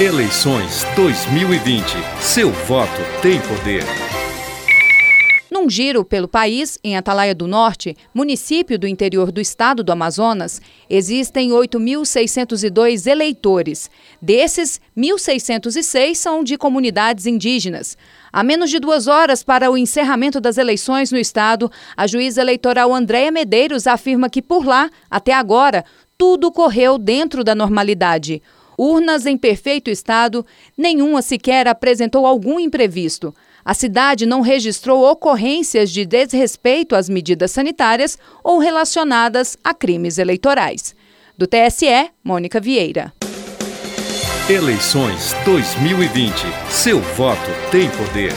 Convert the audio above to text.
Eleições 2020. Seu voto tem poder. Num giro pelo país, em Atalaia do Norte, município do interior do estado do Amazonas, existem 8.602 eleitores. Desses, 1.606 são de comunidades indígenas. A menos de duas horas para o encerramento das eleições no estado, a juíza eleitoral Andréa Medeiros afirma que, por lá, até agora, tudo correu dentro da normalidade. Urnas em perfeito estado, nenhuma sequer apresentou algum imprevisto. A cidade não registrou ocorrências de desrespeito às medidas sanitárias ou relacionadas a crimes eleitorais. Do TSE, Mônica Vieira. Eleições 2020. Seu voto tem poder.